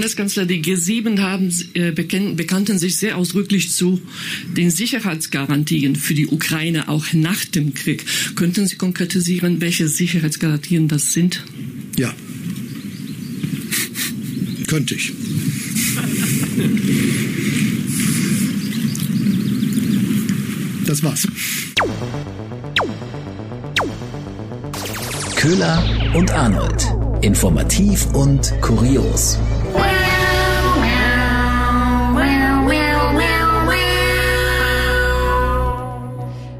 Bundeskanzler, die G7 haben, äh, bekannten sich sehr ausdrücklich zu den Sicherheitsgarantien für die Ukraine auch nach dem Krieg. Könnten Sie konkretisieren, welche Sicherheitsgarantien das sind? Ja, könnte ich. Das war's. Köhler und Arnold. Informativ und kurios.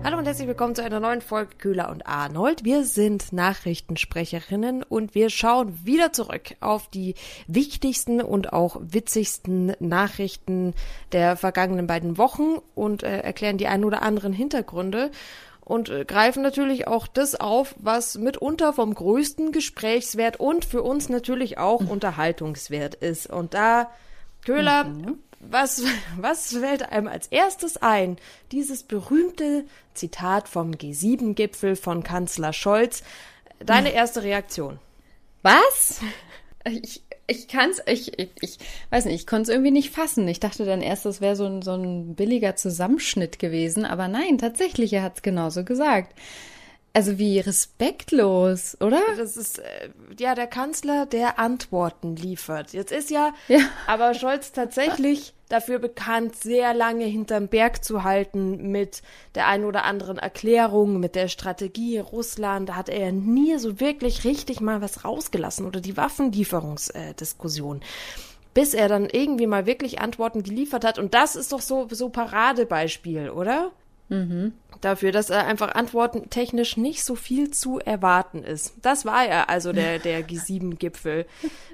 Hallo und herzlich willkommen zu einer neuen Folge Köhler und Arnold. Wir sind Nachrichtensprecherinnen und wir schauen wieder zurück auf die wichtigsten und auch witzigsten Nachrichten der vergangenen beiden Wochen und äh, erklären die ein oder anderen Hintergründe und äh, greifen natürlich auch das auf, was mitunter vom größten Gesprächswert und für uns natürlich auch mhm. Unterhaltungswert ist. Und da, Köhler, mhm. was, was fällt einem als erstes ein? Dieses berühmte Zitat vom G7-Gipfel von Kanzler Scholz. Deine erste Reaktion. Was? Ich, ich kann's, ich, ich, ich weiß nicht, ich konnte es irgendwie nicht fassen. Ich dachte dann erst, das wäre so ein, so ein billiger Zusammenschnitt gewesen, aber nein, tatsächlich, er hat es genauso gesagt. Also wie respektlos, oder? Das ist äh, ja der Kanzler, der Antworten liefert. Jetzt ist ja, ja. aber Scholz tatsächlich dafür bekannt, sehr lange hinterm Berg zu halten mit der ein oder anderen Erklärung, mit der Strategie Russland. Da hat er ja nie so wirklich richtig mal was rausgelassen oder die Waffenlieferungsdiskussion. bis er dann irgendwie mal wirklich Antworten geliefert hat. Und das ist doch so, so Paradebeispiel, oder? Mhm. Dafür, dass er einfach Antworten technisch nicht so viel zu erwarten ist. Das war ja also der, der G7-Gipfel.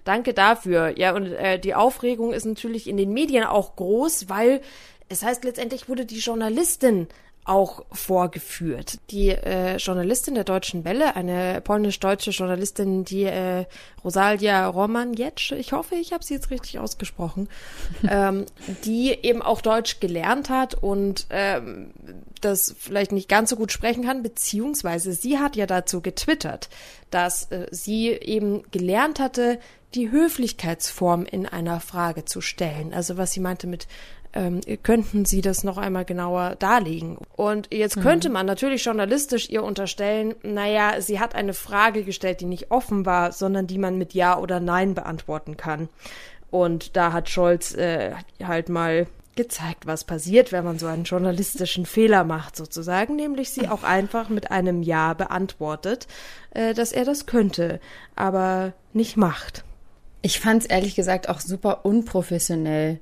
Danke dafür. Ja, und äh, die Aufregung ist natürlich in den Medien auch groß, weil es heißt, letztendlich wurde die Journalistin auch vorgeführt. Die äh, Journalistin der Deutschen Welle, eine polnisch-deutsche Journalistin, die äh, Rosalia Romanjetsch, ich hoffe, ich habe sie jetzt richtig ausgesprochen, ähm, die eben auch Deutsch gelernt hat und ähm, das vielleicht nicht ganz so gut sprechen kann, beziehungsweise sie hat ja dazu getwittert, dass äh, sie eben gelernt hatte, die Höflichkeitsform in einer Frage zu stellen. Also was sie meinte mit ähm, könnten Sie das noch einmal genauer darlegen? Und jetzt mhm. könnte man natürlich journalistisch ihr unterstellen, naja, sie hat eine Frage gestellt, die nicht offen war, sondern die man mit Ja oder Nein beantworten kann. Und da hat Scholz äh, halt mal gezeigt, was passiert, wenn man so einen journalistischen Fehler macht, sozusagen, nämlich sie auch einfach mit einem Ja beantwortet, äh, dass er das könnte, aber nicht macht. Ich fand es ehrlich gesagt auch super unprofessionell.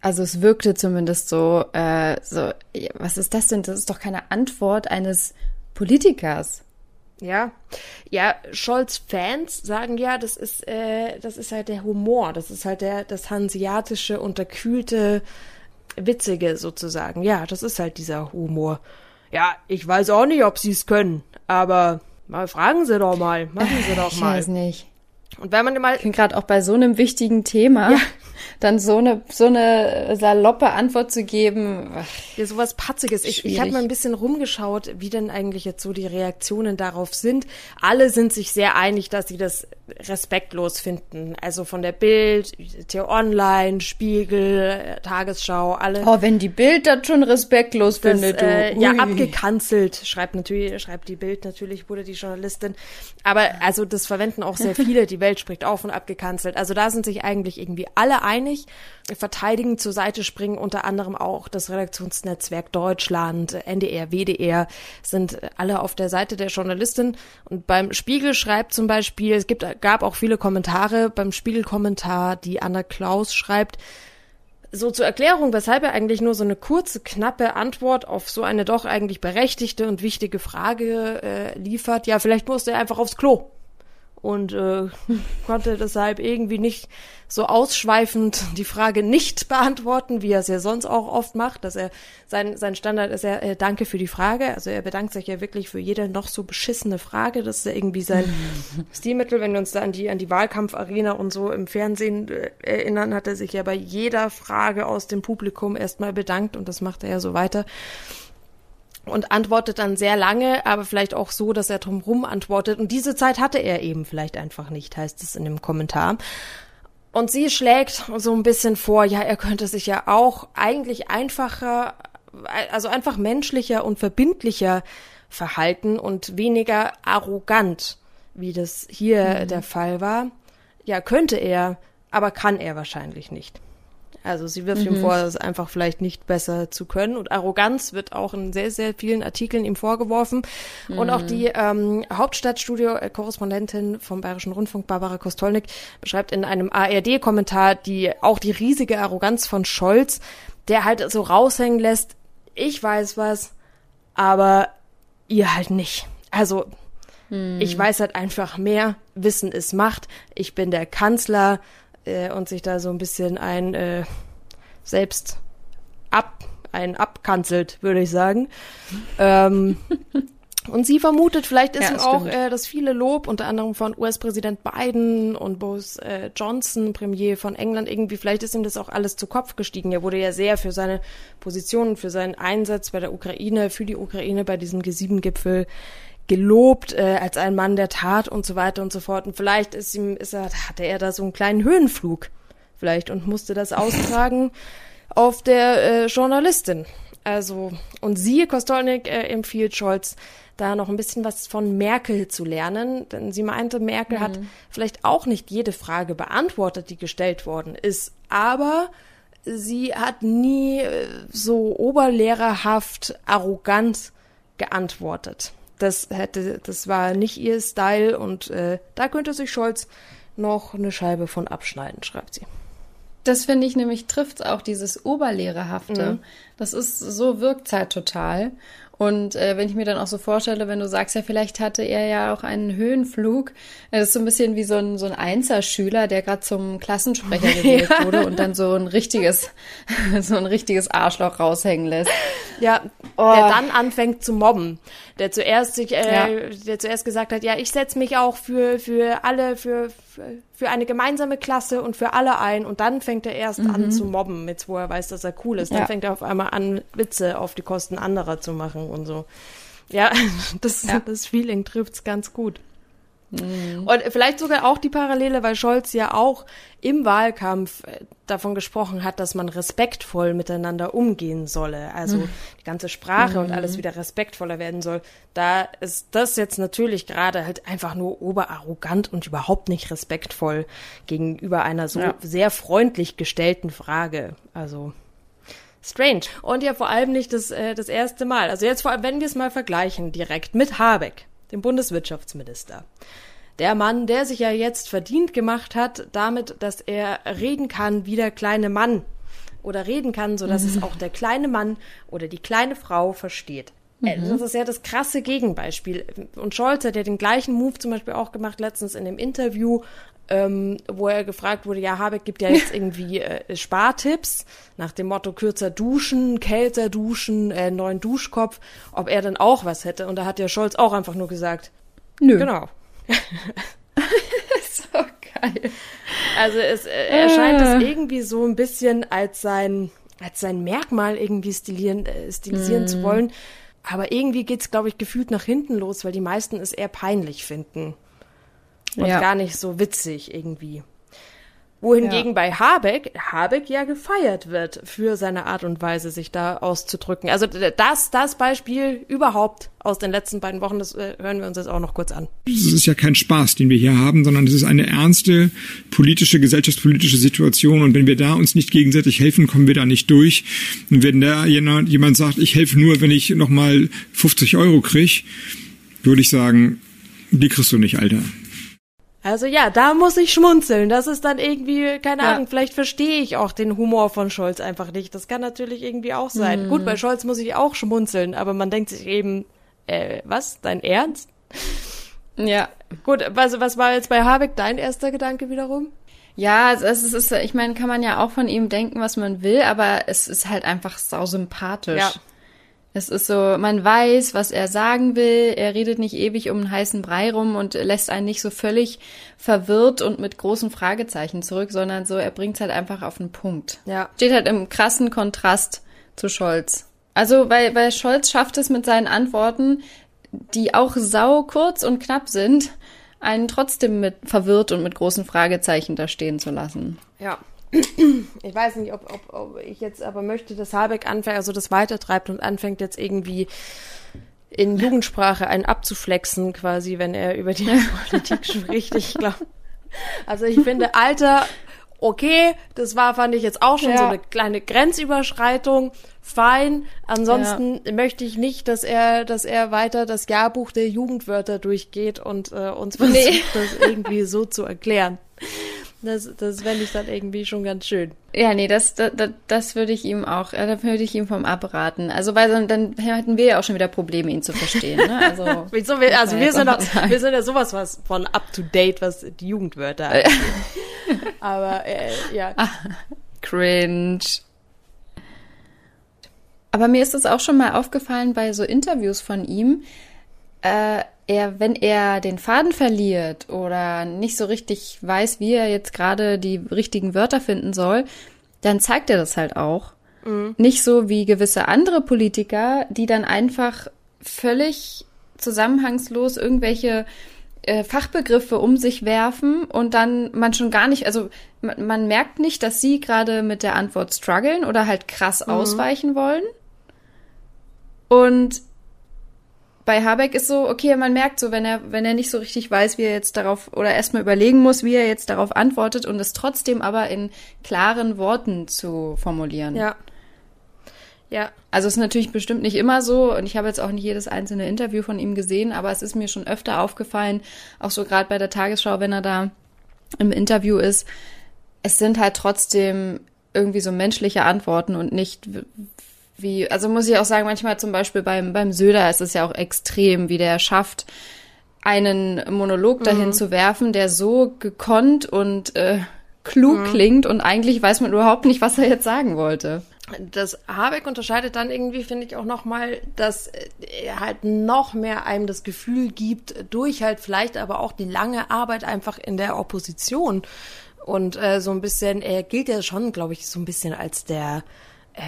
Also es wirkte zumindest so, äh, so, was ist das denn? Das ist doch keine Antwort eines Politikers. Ja, ja, Scholz-Fans sagen ja, das ist, äh, das ist halt der Humor, das ist halt der, das hanseatische, unterkühlte, witzige sozusagen. Ja, das ist halt dieser Humor. Ja, ich weiß auch nicht, ob sie es können, aber mal fragen Sie doch mal, machen Sie doch mal. Ich weiß nicht. Und wenn man mal. Ich bin gerade auch bei so einem wichtigen Thema. Ja dann so eine, so eine saloppe Antwort zu geben. Ja, sowas Patziges. Ich, ich habe mal ein bisschen rumgeschaut, wie denn eigentlich jetzt so die Reaktionen darauf sind. Alle sind sich sehr einig, dass sie das respektlos finden. Also von der Bild, T-Online, Spiegel, Tagesschau, alle. Oh, wenn die Bild das schon respektlos findet, du. Äh, ja, abgekanzelt, schreibt natürlich, schreibt die Bild natürlich, wurde die Journalistin. Aber also das verwenden auch sehr viele. Die Welt spricht auf und abgekanzelt. Also da sind sich eigentlich irgendwie alle einig. Verteidigen zur Seite springen unter anderem auch das Redaktionsnetzwerk Deutschland, NDR, WDR sind alle auf der Seite der Journalistin. Und beim Spiegel schreibt zum Beispiel, es gibt gab auch viele Kommentare beim Spiegelkommentar, die Anna Klaus schreibt, so zur Erklärung, weshalb er eigentlich nur so eine kurze, knappe Antwort auf so eine doch eigentlich berechtigte und wichtige Frage äh, liefert. Ja, vielleicht musste er einfach aufs Klo und äh, konnte deshalb irgendwie nicht so ausschweifend die Frage nicht beantworten, wie er es ja sonst auch oft macht, dass er sein sein Standard ist ja äh, danke für die Frage, also er bedankt sich ja wirklich für jede noch so beschissene Frage, das ist ja irgendwie sein Stilmittel, wenn wir uns da an die an die Wahlkampfarena und so im Fernsehen äh, erinnern, hat er sich ja bei jeder Frage aus dem Publikum erstmal bedankt und das macht er ja so weiter und antwortet dann sehr lange, aber vielleicht auch so, dass er drumherum antwortet. Und diese Zeit hatte er eben vielleicht einfach nicht, heißt es in dem Kommentar. Und sie schlägt so ein bisschen vor, ja, er könnte sich ja auch eigentlich einfacher, also einfach menschlicher und verbindlicher verhalten und weniger arrogant, wie das hier mhm. der Fall war. Ja, könnte er, aber kann er wahrscheinlich nicht. Also sie wirft mhm. ihm vor, es einfach vielleicht nicht besser zu können. Und Arroganz wird auch in sehr, sehr vielen Artikeln ihm vorgeworfen. Mhm. Und auch die ähm, Hauptstadtstudio-Korrespondentin vom Bayerischen Rundfunk, Barbara Kostolnik, beschreibt in einem ARD-Kommentar die auch die riesige Arroganz von Scholz, der halt so raushängen lässt, ich weiß was, aber ihr halt nicht. Also mhm. ich weiß halt einfach mehr. Wissen ist Macht. Ich bin der Kanzler äh, und sich da so ein bisschen ein äh, selbst ab, ein abkanzelt, würde ich sagen. ähm, und sie vermutet, vielleicht ist ja, ihm auch äh, das viele Lob, unter anderem von US-Präsident Biden und Boris äh, Johnson, Premier von England, irgendwie, vielleicht ist ihm das auch alles zu Kopf gestiegen. Er wurde ja sehr für seine Position, für seinen Einsatz bei der Ukraine, für die Ukraine bei diesem G7-Gipfel gelobt äh, als ein Mann der Tat und so weiter und so fort. Und vielleicht ist ihm, ist er, hatte er da so einen kleinen Höhenflug vielleicht und musste das austragen auf der äh, Journalistin. Also, und sie, Kostolnik, äh, empfiehlt Scholz, da noch ein bisschen was von Merkel zu lernen, denn sie meinte, Merkel mhm. hat vielleicht auch nicht jede Frage beantwortet, die gestellt worden ist, aber sie hat nie äh, so oberlehrerhaft arrogant geantwortet das hätte, das war nicht ihr Style und äh, da könnte sich Scholz noch eine Scheibe von abschneiden, schreibt sie. Das finde ich nämlich trifft auch dieses Oberlehrerhafte. Mhm. Das ist so wirkt halt total. Und äh, wenn ich mir dann auch so vorstelle, wenn du sagst, ja, vielleicht hatte er ja auch einen Höhenflug, das ist so ein bisschen wie so ein, so ein Einserschüler, der gerade zum Klassensprecher gewählt ja. wurde und dann so ein richtiges, so ein richtiges Arschloch raushängen lässt. Ja, oh. der dann anfängt zu mobben. Der zuerst sich, äh, ja. der zuerst gesagt hat, ja, ich setze mich auch für, für alle, für, für eine gemeinsame Klasse und für alle ein und dann fängt er erst mhm. an zu mobben, mit wo er weiß, dass er cool ist. Dann ja. fängt er auf einmal an, Witze auf die Kosten anderer zu machen und so. Ja, das, ja. das Feeling trifft's ganz gut. Mhm. Und vielleicht sogar auch die Parallele, weil Scholz ja auch im Wahlkampf äh, davon gesprochen hat, dass man respektvoll miteinander umgehen solle. Also mhm. die ganze Sprache mhm. und alles wieder respektvoller werden soll. Da ist das jetzt natürlich gerade halt einfach nur oberarrogant und überhaupt nicht respektvoll gegenüber einer so ja. sehr freundlich gestellten Frage. Also strange. Und ja vor allem nicht das, äh, das erste Mal. Also jetzt vor allem, wenn wir es mal vergleichen direkt mit Habeck dem Bundeswirtschaftsminister. Der Mann, der sich ja jetzt verdient gemacht hat, damit, dass er reden kann wie der kleine Mann oder reden kann, so dass mhm. es auch der kleine Mann oder die kleine Frau versteht. Äh, mhm. Das ist ja das krasse Gegenbeispiel. Und Scholz hat ja den gleichen Move zum Beispiel auch gemacht letztens in dem Interview, ähm, wo er gefragt wurde, ja, Habeck gibt ja jetzt irgendwie äh, Spartipps nach dem Motto kürzer duschen, kälter duschen, äh, neuen Duschkopf, ob er dann auch was hätte. Und da hat ja Scholz auch einfach nur gesagt, nö. Genau. so geil. Also es äh, erscheint es irgendwie so ein bisschen als sein, als sein Merkmal irgendwie stilieren, äh, stilisieren mm. zu wollen. Aber irgendwie geht's, glaube ich, gefühlt nach hinten los, weil die meisten es eher peinlich finden. Und ja. gar nicht so witzig irgendwie. Wohingegen ja. bei Habeck, Habeck ja gefeiert wird für seine Art und Weise, sich da auszudrücken. Also das, das Beispiel überhaupt aus den letzten beiden Wochen, das äh, hören wir uns jetzt auch noch kurz an. Es ist ja kein Spaß, den wir hier haben, sondern es ist eine ernste politische, gesellschaftspolitische Situation. Und wenn wir da uns nicht gegenseitig helfen, kommen wir da nicht durch. Und wenn da jemand sagt, ich helfe nur, wenn ich nochmal 50 Euro kriege, würde ich sagen, die kriegst du nicht, Alter. Also ja, da muss ich schmunzeln. Das ist dann irgendwie, keine ja. Ahnung, vielleicht verstehe ich auch den Humor von Scholz einfach nicht. Das kann natürlich irgendwie auch sein. Mhm. Gut, bei Scholz muss ich auch schmunzeln, aber man denkt sich eben, äh, was? Dein Ernst? Ja. Gut, was, was war jetzt bei Habeck dein erster Gedanke wiederum? Ja, es ist, ich meine, kann man ja auch von ihm denken, was man will, aber es ist halt einfach sau sympathisch. Ja. Es ist so, man weiß, was er sagen will. Er redet nicht ewig um einen heißen Brei rum und lässt einen nicht so völlig verwirrt und mit großen Fragezeichen zurück, sondern so, er bringt es halt einfach auf den Punkt. Ja. Steht halt im krassen Kontrast zu Scholz. Also, weil, weil Scholz schafft es mit seinen Antworten, die auch sau kurz und knapp sind, einen trotzdem mit verwirrt und mit großen Fragezeichen da stehen zu lassen. Ja. Ich weiß nicht, ob, ob, ob ich jetzt aber möchte, dass Habeck anfängt, also das weitertreibt und anfängt jetzt irgendwie in Jugendsprache einen abzuflexen, quasi, wenn er über die Politik spricht. Ich glaube. Also ich finde, Alter, okay, das war, fand ich jetzt auch schon ja. so eine kleine Grenzüberschreitung. Fein. Ansonsten ja. möchte ich nicht, dass er, dass er weiter das Jahrbuch der Jugendwörter durchgeht und äh, uns versucht, nee. das irgendwie so zu erklären. Das, das fände ich dann irgendwie schon ganz schön. Ja, nee, das, das, das würde ich ihm auch, äh, da würde ich ihm vom abraten. Also, weil dann, dann hätten wir ja auch schon wieder Probleme, ihn zu verstehen. Ne? Also, wir, also wir sind, doch, wir sind ja sowas was von up to date, was die Jugendwörter angeht. Aber äh, ja. Ah, cringe. Aber mir ist das auch schon mal aufgefallen bei so Interviews von ihm. Äh, er, wenn er den Faden verliert oder nicht so richtig weiß, wie er jetzt gerade die richtigen Wörter finden soll, dann zeigt er das halt auch. Mhm. Nicht so wie gewisse andere Politiker, die dann einfach völlig zusammenhangslos irgendwelche äh, Fachbegriffe um sich werfen und dann man schon gar nicht, also man, man merkt nicht, dass sie gerade mit der Antwort strugglen oder halt krass mhm. ausweichen wollen. Und bei Habeck ist so, okay, man merkt so, wenn er, wenn er nicht so richtig weiß, wie er jetzt darauf oder erstmal überlegen muss, wie er jetzt darauf antwortet und es trotzdem aber in klaren Worten zu formulieren. Ja. Ja. Also es ist natürlich bestimmt nicht immer so und ich habe jetzt auch nicht jedes einzelne Interview von ihm gesehen, aber es ist mir schon öfter aufgefallen, auch so gerade bei der Tagesschau, wenn er da im Interview ist, es sind halt trotzdem irgendwie so menschliche Antworten und nicht wie, also muss ich auch sagen, manchmal zum Beispiel beim, beim Söder ist es ja auch extrem, wie der schafft, einen Monolog dahin mhm. zu werfen, der so gekonnt und äh, klug mhm. klingt und eigentlich weiß man überhaupt nicht, was er jetzt sagen wollte. Das Habeck unterscheidet dann irgendwie, finde ich, auch nochmal, dass er halt noch mehr einem das Gefühl gibt, durch halt vielleicht aber auch die lange Arbeit einfach in der Opposition. Und äh, so ein bisschen, er gilt ja schon, glaube ich, so ein bisschen als der, äh,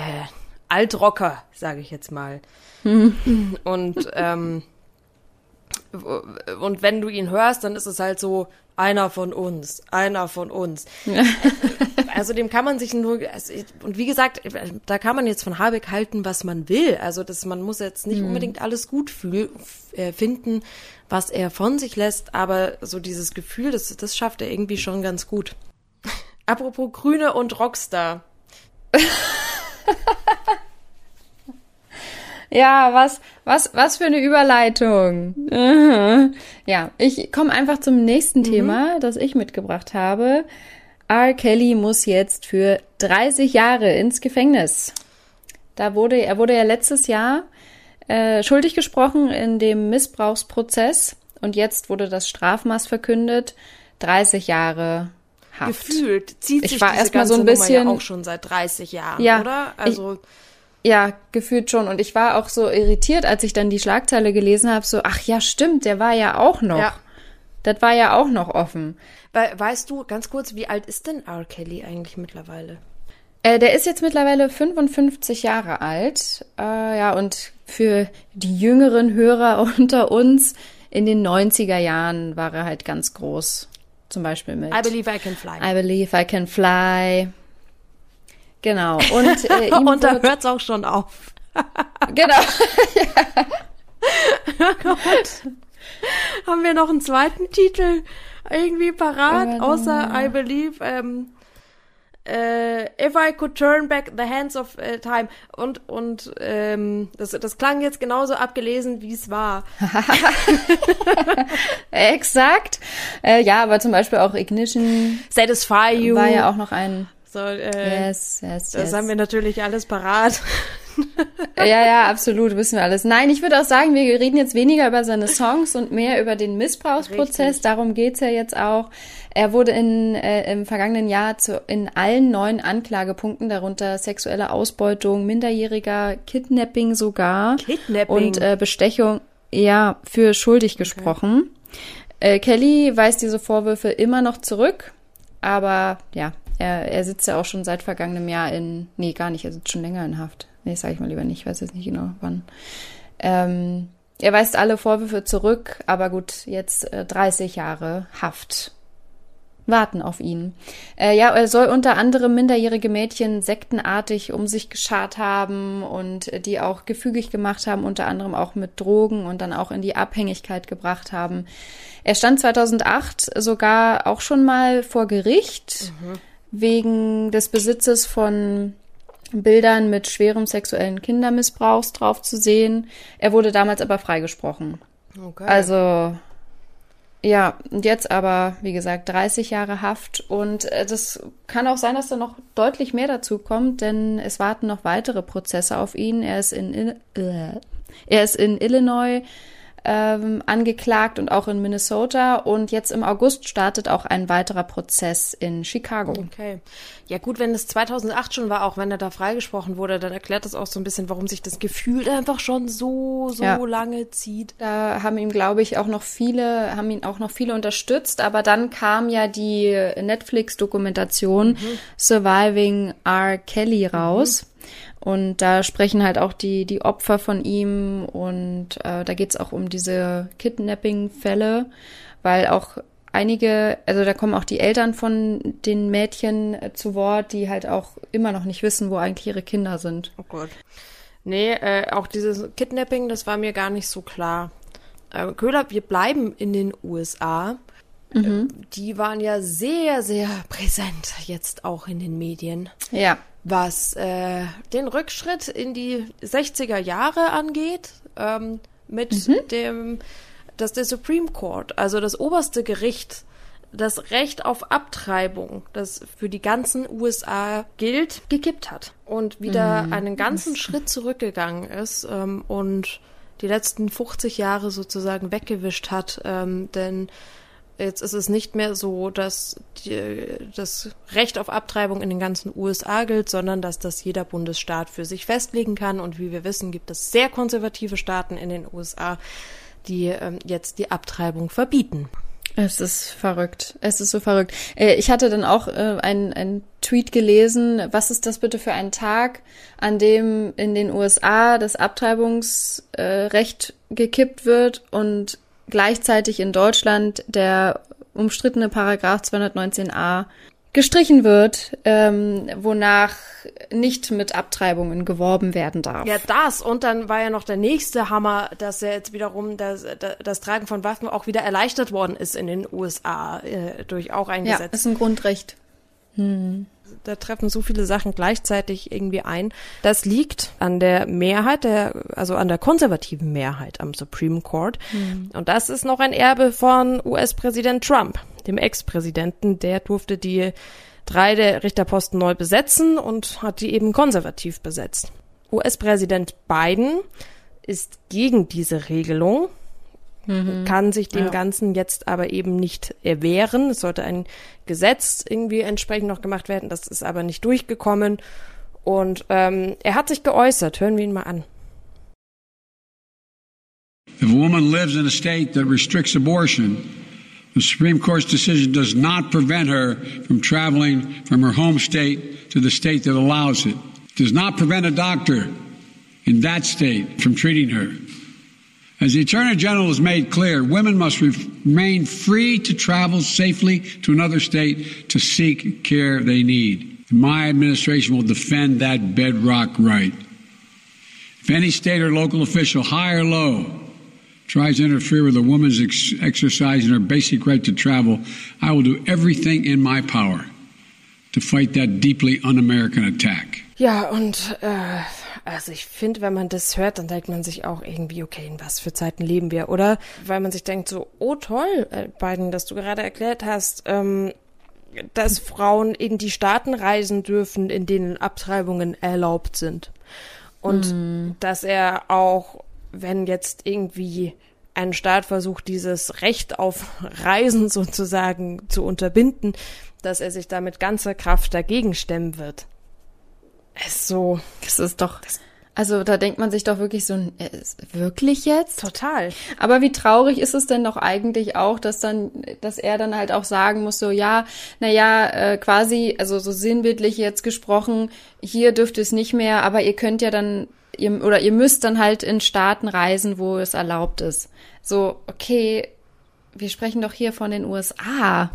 Altrocker, sage ich jetzt mal. Hm. Und ähm, und wenn du ihn hörst, dann ist es halt so einer von uns, einer von uns. also dem kann man sich nur und wie gesagt, da kann man jetzt von Habeck halten, was man will. Also das man muss jetzt nicht mhm. unbedingt alles gut fühl, äh, finden, was er von sich lässt, aber so dieses Gefühl, das das schafft er irgendwie schon ganz gut. Apropos Grüne und Rockstar. Ja, was, was, was für eine Überleitung. Ja, ich komme einfach zum nächsten mhm. Thema, das ich mitgebracht habe. R. Kelly muss jetzt für 30 Jahre ins Gefängnis. Da wurde, er wurde ja letztes Jahr äh, schuldig gesprochen in dem Missbrauchsprozess und jetzt wurde das Strafmaß verkündet. 30 Jahre Haft. Gefühlt zieht sich ich war erstmal so ein bisschen ja auch schon seit 30 Jahren, ja, oder? Also ich, ja, gefühlt schon. Und ich war auch so irritiert, als ich dann die Schlagzeile gelesen habe, so, ach ja, stimmt, der war ja auch noch. Ja. Das war ja auch noch offen. Weißt du, ganz kurz, wie alt ist denn R. Kelly eigentlich mittlerweile? Äh, der ist jetzt mittlerweile 55 Jahre alt. Äh, ja, und für die jüngeren Hörer unter uns, in den 90er Jahren war er halt ganz groß. Zum Beispiel mit I Believe I Can Fly. I Believe I Can Fly. Genau. Und, äh, und da hört's auch schon auf. genau. oh Gott. Haben wir noch einen zweiten Titel irgendwie parat, außer I Believe ähm, äh, If I Could Turn Back the Hands of äh, Time und und ähm, das, das klang jetzt genauso abgelesen, wie es war. Exakt. Äh, ja, aber zum Beispiel auch Ignition. Satisfy You. War ja auch noch ein so, äh, yes, yes, das yes. haben wir natürlich alles parat. ja, ja, absolut, wissen wir alles. Nein, ich würde auch sagen, wir reden jetzt weniger über seine Songs und mehr über den Missbrauchsprozess. Richtig. Darum geht's ja jetzt auch. Er wurde in, äh, im vergangenen Jahr zu, in allen neun Anklagepunkten, darunter sexuelle Ausbeutung, Minderjähriger, Kidnapping sogar Kidnapping. und äh, Bestechung, ja, für schuldig gesprochen. Okay. Äh, Kelly weist diese Vorwürfe immer noch zurück, aber ja, er, er sitzt ja auch schon seit vergangenem Jahr in, nee, gar nicht, er sitzt schon länger in Haft. Nee, sage ich mal lieber nicht, ich weiß jetzt nicht genau wann. Ähm, er weist alle Vorwürfe zurück, aber gut, jetzt äh, 30 Jahre Haft warten auf ihn. Äh, ja, er soll unter anderem minderjährige Mädchen sektenartig um sich geschart haben und die auch gefügig gemacht haben, unter anderem auch mit Drogen und dann auch in die Abhängigkeit gebracht haben. Er stand 2008 sogar auch schon mal vor Gericht mhm. Wegen des Besitzes von Bildern mit schwerem sexuellen Kindermissbrauchs drauf zu sehen. Er wurde damals aber freigesprochen. Okay. Also ja, und jetzt aber, wie gesagt, 30 Jahre Haft. Und äh, das kann auch sein, dass da noch deutlich mehr dazu kommt, denn es warten noch weitere Prozesse auf ihn. Er ist in, äh, er ist in Illinois ähm, angeklagt und auch in Minnesota. Und jetzt im August startet auch ein weiterer Prozess in Chicago. Okay. Ja gut, wenn es 2008 schon war, auch wenn er da freigesprochen wurde, dann erklärt das auch so ein bisschen, warum sich das Gefühl einfach schon so, so ja. lange zieht. Da haben ihm, glaube ich, auch noch viele, haben ihn auch noch viele unterstützt. Aber dann kam ja die Netflix-Dokumentation mhm. Surviving R. Kelly raus. Mhm. Und da sprechen halt auch die, die Opfer von ihm und äh, da geht's auch um diese Kidnapping-Fälle, weil auch einige, also da kommen auch die Eltern von den Mädchen äh, zu Wort, die halt auch immer noch nicht wissen, wo eigentlich ihre Kinder sind. Oh Gott. Nee, äh, auch dieses Kidnapping, das war mir gar nicht so klar. Äh, Köhler, wir bleiben in den USA. Mhm. Die waren ja sehr, sehr präsent jetzt auch in den Medien. Ja was äh, den Rückschritt in die 60er Jahre angeht, ähm, mit mhm. dem, dass der Supreme Court, also das oberste Gericht, das Recht auf Abtreibung, das für die ganzen USA gilt, gekippt hat und wieder mhm. einen ganzen Schritt zurückgegangen ist ähm, und die letzten 50 Jahre sozusagen weggewischt hat, ähm, denn Jetzt ist es nicht mehr so, dass die, das Recht auf Abtreibung in den ganzen USA gilt, sondern dass das jeder Bundesstaat für sich festlegen kann. Und wie wir wissen, gibt es sehr konservative Staaten in den USA, die ähm, jetzt die Abtreibung verbieten. Es ist verrückt. Es ist so verrückt. Äh, ich hatte dann auch äh, einen, einen Tweet gelesen. Was ist das bitte für ein Tag, an dem in den USA das Abtreibungsrecht gekippt wird und gleichzeitig in Deutschland der umstrittene Paragraph 219a gestrichen wird, ähm, wonach nicht mit Abtreibungen geworben werden darf. Ja, das. Und dann war ja noch der nächste Hammer, dass ja jetzt wiederum das, das Tragen von Waffen auch wieder erleichtert worden ist in den USA äh, durch auch ein ja, Gesetz. ist ein Grundrecht. Hm da treffen so viele Sachen gleichzeitig irgendwie ein. Das liegt an der Mehrheit, der, also an der konservativen Mehrheit am Supreme Court. Mhm. Und das ist noch ein Erbe von US-Präsident Trump, dem Ex-Präsidenten. Der durfte die drei der Richterposten neu besetzen und hat die eben konservativ besetzt. US-Präsident Biden ist gegen diese Regelung mhm. kann sich dem ja. Ganzen jetzt aber eben nicht erwehren. Es sollte ein Gesetz irgendwie entsprechend noch gemacht werden, das ist aber nicht durchgekommen. Und ähm, er hat sich geäußert. Hören wir ihn mal an. If a woman lives in a state that restricts abortion, the Supreme Court's decision does not prevent her from traveling from her home state to the state that allows it. It does not prevent a doctor in that state from treating her. As the Attorney General has made clear, women must remain free to travel safely to another state to seek care they need. My administration will defend that bedrock right. If any state or local official, high or low, tries to interfere with a woman's ex- exercising her basic right to travel, I will do everything in my power to fight that deeply un-American attack. Ja, und äh, Also ich finde, wenn man das hört, dann denkt man sich auch irgendwie, okay, in was für Zeiten leben wir, oder? Weil man sich denkt so, oh toll, äh, Biden, dass du gerade erklärt hast, ähm, dass Frauen in die Staaten reisen dürfen, in denen Abtreibungen erlaubt sind. Und mm. dass er auch, wenn jetzt irgendwie ein Staat versucht, dieses Recht auf Reisen sozusagen zu unterbinden, dass er sich da mit ganzer Kraft dagegen stemmen wird. Es ist so. Das ist doch. Das Also da denkt man sich doch wirklich so, äh, wirklich jetzt? Total. Aber wie traurig ist es denn doch eigentlich auch, dass dann, dass er dann halt auch sagen muss, so ja, naja, äh, quasi, also so sinnbildlich jetzt gesprochen, hier dürft es nicht mehr, aber ihr könnt ja dann, ihr, oder ihr müsst dann halt in Staaten reisen, wo es erlaubt ist. So, okay, wir sprechen doch hier von den USA.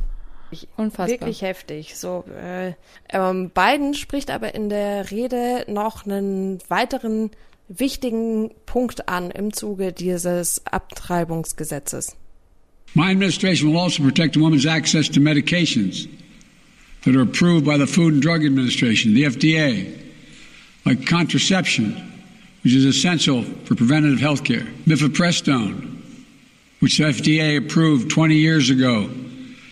Unfassbar. Wirklich heftig. So, äh, ähm, Biden spricht aber in der Rede noch einen weiteren wichtigen Punkt an im Zuge dieses Abtreibungsgesetzes. My administration will also protect a woman's access to medications that are approved by the Food and Drug Administration, the FDA, like contraception, which is essential for preventative health care, mifeprestone, which the FDA approved 20 years ago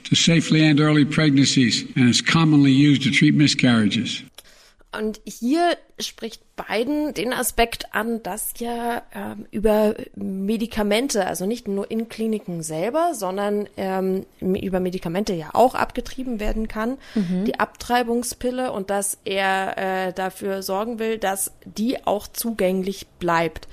to safely end early pregnancies and is commonly used to treat miscarriages. Und hier spricht Biden den Aspekt an, dass ja ähm, über Medikamente, also nicht nur in Kliniken selber, sondern ähm, über Medikamente ja auch abgetrieben werden kann, mhm. die Abtreibungspille und dass er äh, dafür sorgen will, dass die auch zugänglich bleibt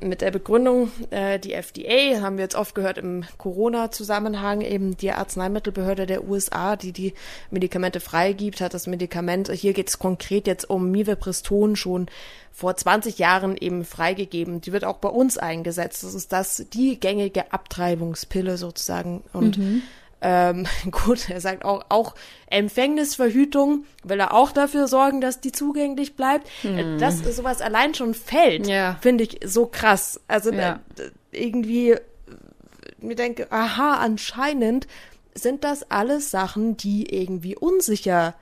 mit der Begründung, äh, die FDA, haben wir jetzt oft gehört im Corona-Zusammenhang, eben die Arzneimittelbehörde der USA, die die Medikamente freigibt, hat das Medikament, hier geht es konkret jetzt um Mivepriston schon vor 20 Jahren eben freigegeben. Die wird auch bei uns eingesetzt. Das ist das, die gängige Abtreibungspille sozusagen. Und mhm. Ähm, gut, er sagt auch, auch Empfängnisverhütung will er auch dafür sorgen, dass die zugänglich bleibt. Hm. Dass sowas allein schon fällt, ja. finde ich so krass. Also ja. da, irgendwie, mir denke, aha, anscheinend sind das alles Sachen, die irgendwie unsicher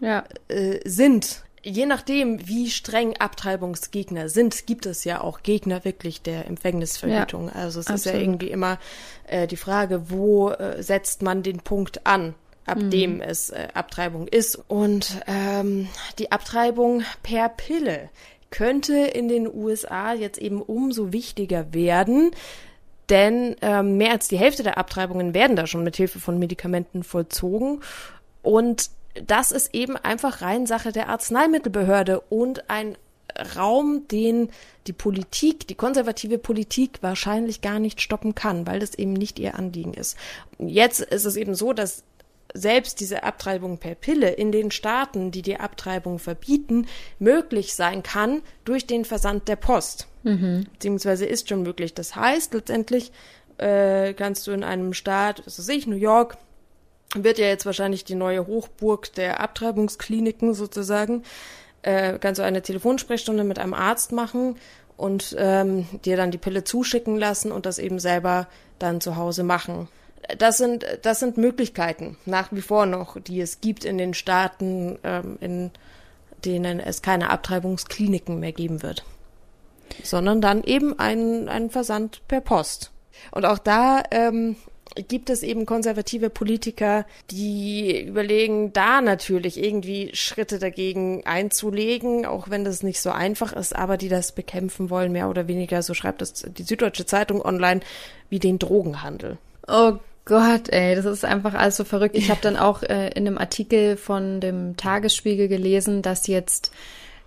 ja. äh, sind je nachdem, wie streng Abtreibungsgegner sind, gibt es ja auch Gegner wirklich der Empfängnisverhütung. Ja, also es absolut. ist ja irgendwie immer äh, die Frage, wo äh, setzt man den Punkt an, ab mhm. dem es äh, Abtreibung ist. Und ähm, die Abtreibung per Pille könnte in den USA jetzt eben umso wichtiger werden, denn ähm, mehr als die Hälfte der Abtreibungen werden da schon mit Hilfe von Medikamenten vollzogen. Und das ist eben einfach rein Sache der Arzneimittelbehörde und ein Raum, den die Politik, die konservative Politik wahrscheinlich gar nicht stoppen kann, weil das eben nicht ihr Anliegen ist. Jetzt ist es eben so, dass selbst diese Abtreibung per Pille in den Staaten, die die Abtreibung verbieten, möglich sein kann durch den Versand der Post. Mhm. Beziehungsweise ist schon möglich. Das heißt, letztendlich äh, kannst du in einem Staat, was weiß ich, New York, wird ja jetzt wahrscheinlich die neue Hochburg der Abtreibungskliniken sozusagen. Äh, kannst du eine Telefonsprechstunde mit einem Arzt machen und ähm, dir dann die Pille zuschicken lassen und das eben selber dann zu Hause machen. Das sind, das sind Möglichkeiten nach wie vor noch, die es gibt in den Staaten, ähm, in denen es keine Abtreibungskliniken mehr geben wird, sondern dann eben ein, ein Versand per Post. Und auch da ähm, gibt es eben konservative Politiker, die überlegen, da natürlich irgendwie Schritte dagegen einzulegen, auch wenn das nicht so einfach ist, aber die das bekämpfen wollen, mehr oder weniger, so schreibt es die Süddeutsche Zeitung online, wie den Drogenhandel. Oh Gott, ey, das ist einfach alles so verrückt. Ich habe dann auch äh, in einem Artikel von dem Tagesspiegel gelesen, dass jetzt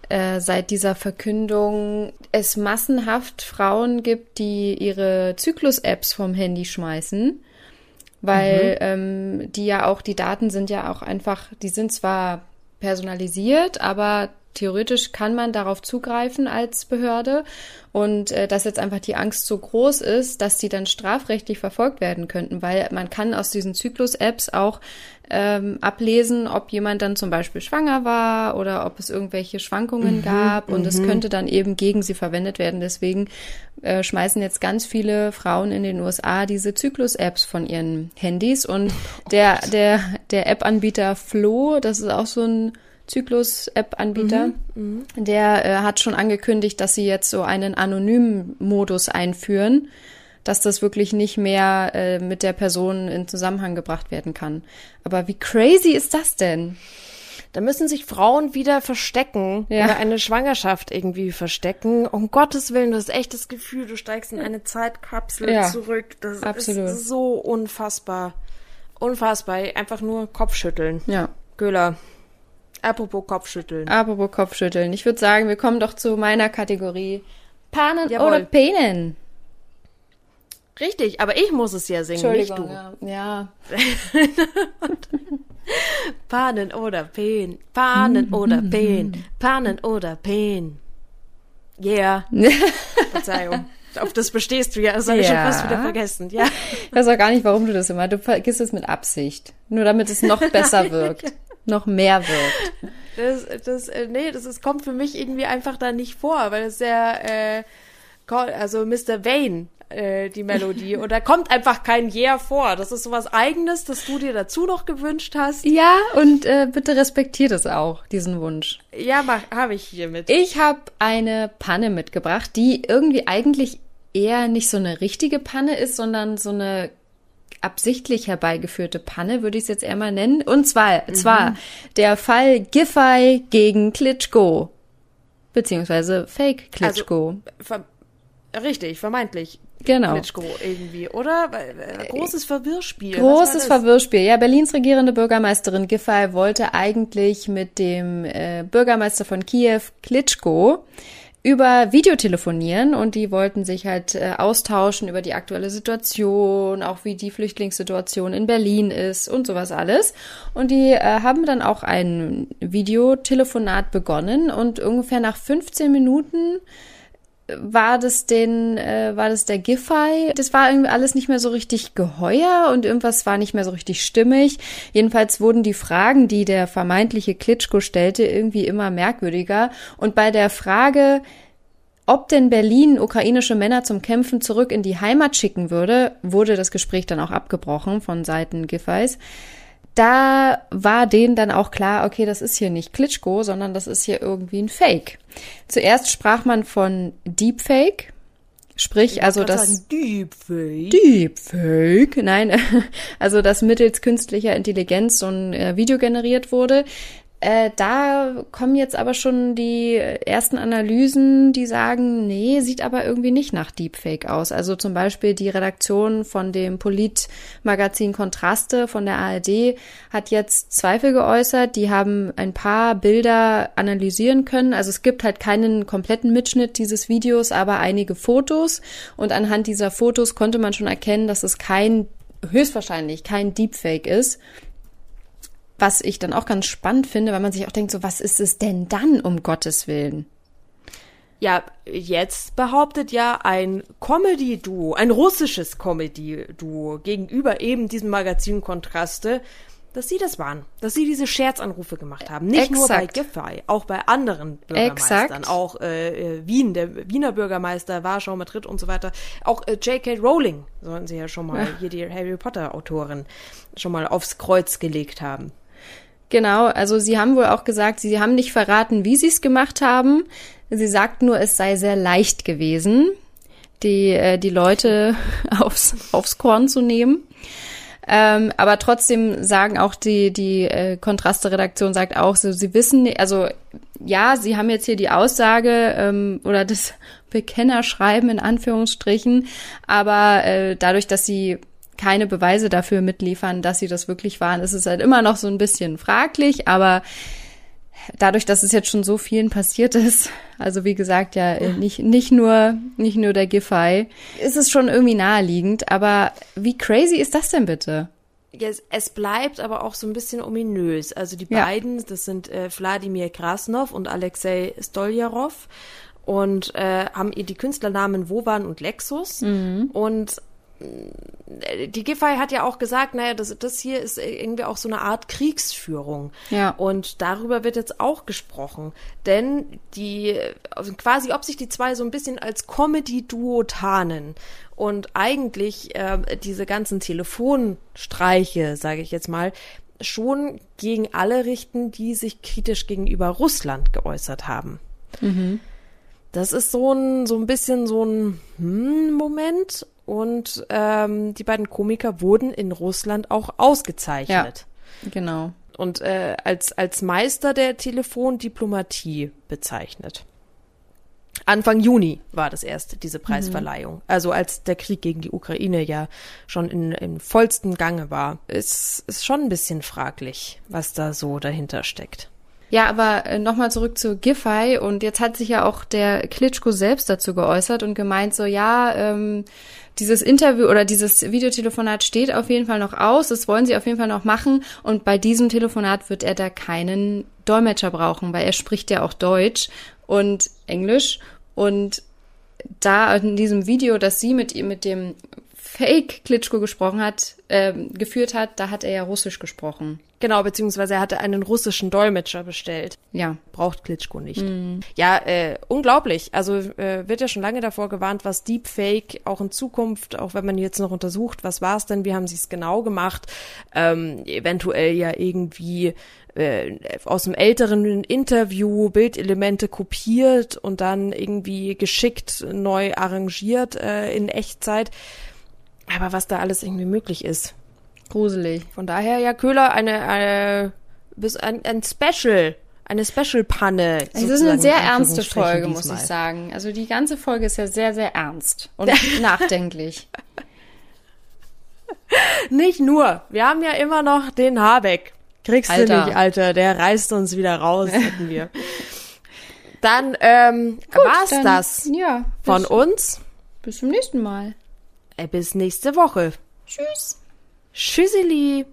äh, seit dieser Verkündung es massenhaft Frauen gibt, die ihre Zyklus-Apps vom Handy schmeißen weil mhm. ähm, die ja auch, die Daten sind ja auch einfach, die sind zwar personalisiert, aber theoretisch kann man darauf zugreifen als Behörde und äh, dass jetzt einfach die Angst so groß ist, dass die dann strafrechtlich verfolgt werden könnten, weil man kann aus diesen Zyklus-Apps auch ähm, ablesen, ob jemand dann zum Beispiel schwanger war oder ob es irgendwelche Schwankungen mhm, gab und es mhm. könnte dann eben gegen sie verwendet werden. Deswegen äh, schmeißen jetzt ganz viele Frauen in den USA diese Zyklus-Apps von ihren Handys und oh der der der App-Anbieter Flo, das ist auch so ein Zyklus-App-Anbieter, mhm, mhm, der äh, hat schon angekündigt, dass sie jetzt so einen anonymen Modus einführen, dass das wirklich nicht mehr äh, mit der Person in Zusammenhang gebracht werden kann. Aber wie crazy ist das denn? Da müssen sich Frauen wieder verstecken ja. oder eine Schwangerschaft irgendwie verstecken. Um Gottes Willen, du hast echt das Gefühl, du steigst in eine Zeitkapsel ja, zurück. Das absolut. ist so unfassbar. Unfassbar. Einfach nur Kopfschütteln. Ja. Göhler, Apropos Kopfschütteln. Apropos Kopfschütteln. Ich würde sagen, wir kommen doch zu meiner Kategorie Panen Jawohl. oder Penen. Richtig, aber ich muss es ja singen, nicht du. Ja. ja. Panen oder Pen, Panen oder Pen, Panen oder Pen. Yeah. Verzeihung. Auf das bestehst du ja, das habe ja. ich schon fast wieder vergessen, ja. Ich weiß auch gar nicht, warum du das immer, du vergisst es mit Absicht. Nur damit es noch besser wirkt. Noch mehr wirkt. Das, das, äh, nee, das ist, kommt für mich irgendwie einfach da nicht vor, weil es sehr, äh, also Mr. Vane, äh, die Melodie. Und da kommt einfach kein Yeah vor. Das ist sowas Eigenes, das du dir dazu noch gewünscht hast. Ja, und äh, bitte respektiert es auch, diesen Wunsch. Ja, habe ich hiermit. Ich habe eine Panne mitgebracht, die irgendwie eigentlich eher nicht so eine richtige Panne ist, sondern so eine absichtlich herbeigeführte Panne, würde ich es jetzt eher mal nennen. Und zwar, mhm. zwar der Fall Giffey gegen Klitschko. Beziehungsweise Fake Klitschko. Also, richtig, vermeintlich. Genau. Klitschko irgendwie, oder? Äh, großes Verwirrspiel. Großes Verwirrspiel. Ja, Berlins regierende Bürgermeisterin Giffey wollte eigentlich mit dem äh, Bürgermeister von Kiew Klitschko über Videotelefonieren und die wollten sich halt äh, austauschen über die aktuelle Situation, auch wie die Flüchtlingssituation in Berlin ist und sowas alles. Und die äh, haben dann auch ein Videotelefonat begonnen und ungefähr nach 15 Minuten war das den, äh, war das der Giffey? Das war irgendwie alles nicht mehr so richtig geheuer und irgendwas war nicht mehr so richtig stimmig. Jedenfalls wurden die Fragen, die der vermeintliche Klitschko stellte, irgendwie immer merkwürdiger. Und bei der Frage, ob denn Berlin ukrainische Männer zum Kämpfen zurück in die Heimat schicken würde, wurde das Gespräch dann auch abgebrochen von Seiten Giffeys da war denen dann auch klar, okay, das ist hier nicht Klitschko, sondern das ist hier irgendwie ein Fake. Zuerst sprach man von Deepfake, sprich ich also das sagen, Deepfake. Deepfake, nein, also dass mittels künstlicher Intelligenz so ein äh, Video generiert wurde. Äh, da kommen jetzt aber schon die ersten Analysen, die sagen, nee, sieht aber irgendwie nicht nach Deepfake aus. Also zum Beispiel die Redaktion von dem Politmagazin Kontraste von der ARD hat jetzt Zweifel geäußert. Die haben ein paar Bilder analysieren können. Also es gibt halt keinen kompletten Mitschnitt dieses Videos, aber einige Fotos. Und anhand dieser Fotos konnte man schon erkennen, dass es kein höchstwahrscheinlich kein Deepfake ist. Was ich dann auch ganz spannend finde, weil man sich auch denkt, so was ist es denn dann um Gottes Willen? Ja, jetzt behauptet ja ein Comedy-Duo, ein russisches Comedy-Duo gegenüber eben diesem Magazin Kontraste, dass sie das waren, dass sie diese Scherzanrufe gemacht haben. Nicht Exakt. nur bei Giffey, auch bei anderen Bürgermeistern, Exakt. auch äh, äh, Wien, der Wiener Bürgermeister, Warschau, Madrid und so weiter. Auch äh, J.K. Rowling sollten sie ja schon mal, ja. hier die Harry Potter Autorin, schon mal aufs Kreuz gelegt haben. Genau, also sie haben wohl auch gesagt, sie haben nicht verraten, wie sie es gemacht haben. Sie sagt nur, es sei sehr leicht gewesen, die, äh, die Leute aufs, aufs Korn zu nehmen. Ähm, aber trotzdem sagen auch die, die äh, Kontraste-Redaktion sagt auch so, sie wissen, also ja, sie haben jetzt hier die Aussage ähm, oder das Bekennerschreiben in Anführungsstrichen, aber äh, dadurch, dass sie keine Beweise dafür mitliefern, dass sie das wirklich waren. Es ist halt immer noch so ein bisschen fraglich, aber dadurch, dass es jetzt schon so vielen passiert ist, also wie gesagt, ja, nicht, nicht nur, nicht nur der Giffey, ist es schon irgendwie naheliegend, aber wie crazy ist das denn bitte? Es, es bleibt aber auch so ein bisschen ominös. Also die ja. beiden, das sind äh, Wladimir Krasnov und Alexei Stoljarov und äh, haben die Künstlernamen Wovan und Lexus mhm. und die Giffey hat ja auch gesagt, naja, das, das hier ist irgendwie auch so eine Art Kriegsführung. Ja. Und darüber wird jetzt auch gesprochen. Denn die, also quasi, ob sich die zwei so ein bisschen als Comedy-Duo tarnen und eigentlich äh, diese ganzen Telefonstreiche, sage ich jetzt mal, schon gegen alle richten, die sich kritisch gegenüber Russland geäußert haben. Mhm. Das ist so ein, so ein bisschen so ein hm, Moment und ähm, die beiden Komiker wurden in Russland auch ausgezeichnet. Ja, genau. Und äh, als, als Meister der Telefondiplomatie bezeichnet. Anfang Juni war das erste, diese. Preisverleihung. Mhm. Also als der Krieg gegen die Ukraine ja schon in, in vollstem Gange war. Es ist schon ein bisschen fraglich, was da so dahinter steckt. Ja, aber äh, nochmal zurück zu Giffey und jetzt hat sich ja auch der Klitschko selbst dazu geäußert und gemeint so, ja, ähm, dieses Interview oder dieses Videotelefonat steht auf jeden Fall noch aus, das wollen sie auf jeden Fall noch machen. Und bei diesem Telefonat wird er da keinen Dolmetscher brauchen, weil er spricht ja auch Deutsch und Englisch. Und da in diesem Video, das sie mit ihm, mit dem Fake Klitschko gesprochen hat, äh, geführt hat, da hat er ja Russisch gesprochen. Genau, beziehungsweise er hatte einen russischen Dolmetscher bestellt. Ja. Braucht Klitschko nicht. Mhm. Ja, äh, unglaublich. Also äh, wird ja schon lange davor gewarnt, was Deepfake auch in Zukunft, auch wenn man jetzt noch untersucht, was war es denn, wie haben sie es genau gemacht, ähm, eventuell ja irgendwie äh, aus einem älteren Interview Bildelemente kopiert und dann irgendwie geschickt neu arrangiert äh, in Echtzeit. Aber was da alles irgendwie möglich ist. Gruselig. Von daher, ja, Köhler, eine, eine ein, ein Special, eine Special-Panne. Es ist eine sehr ernste Folge, muss ich sagen. Also die ganze Folge ist ja sehr, sehr ernst und nachdenklich. Nicht nur. Wir haben ja immer noch den Habeck. Kriegst Alter. du nicht, Alter. Der reißt uns wieder raus, hätten wir. Dann ähm, war's dann, das ja, von uns. Bis zum nächsten Mal. Äh, bis nächste Woche. Tschüss. Tschüsseli.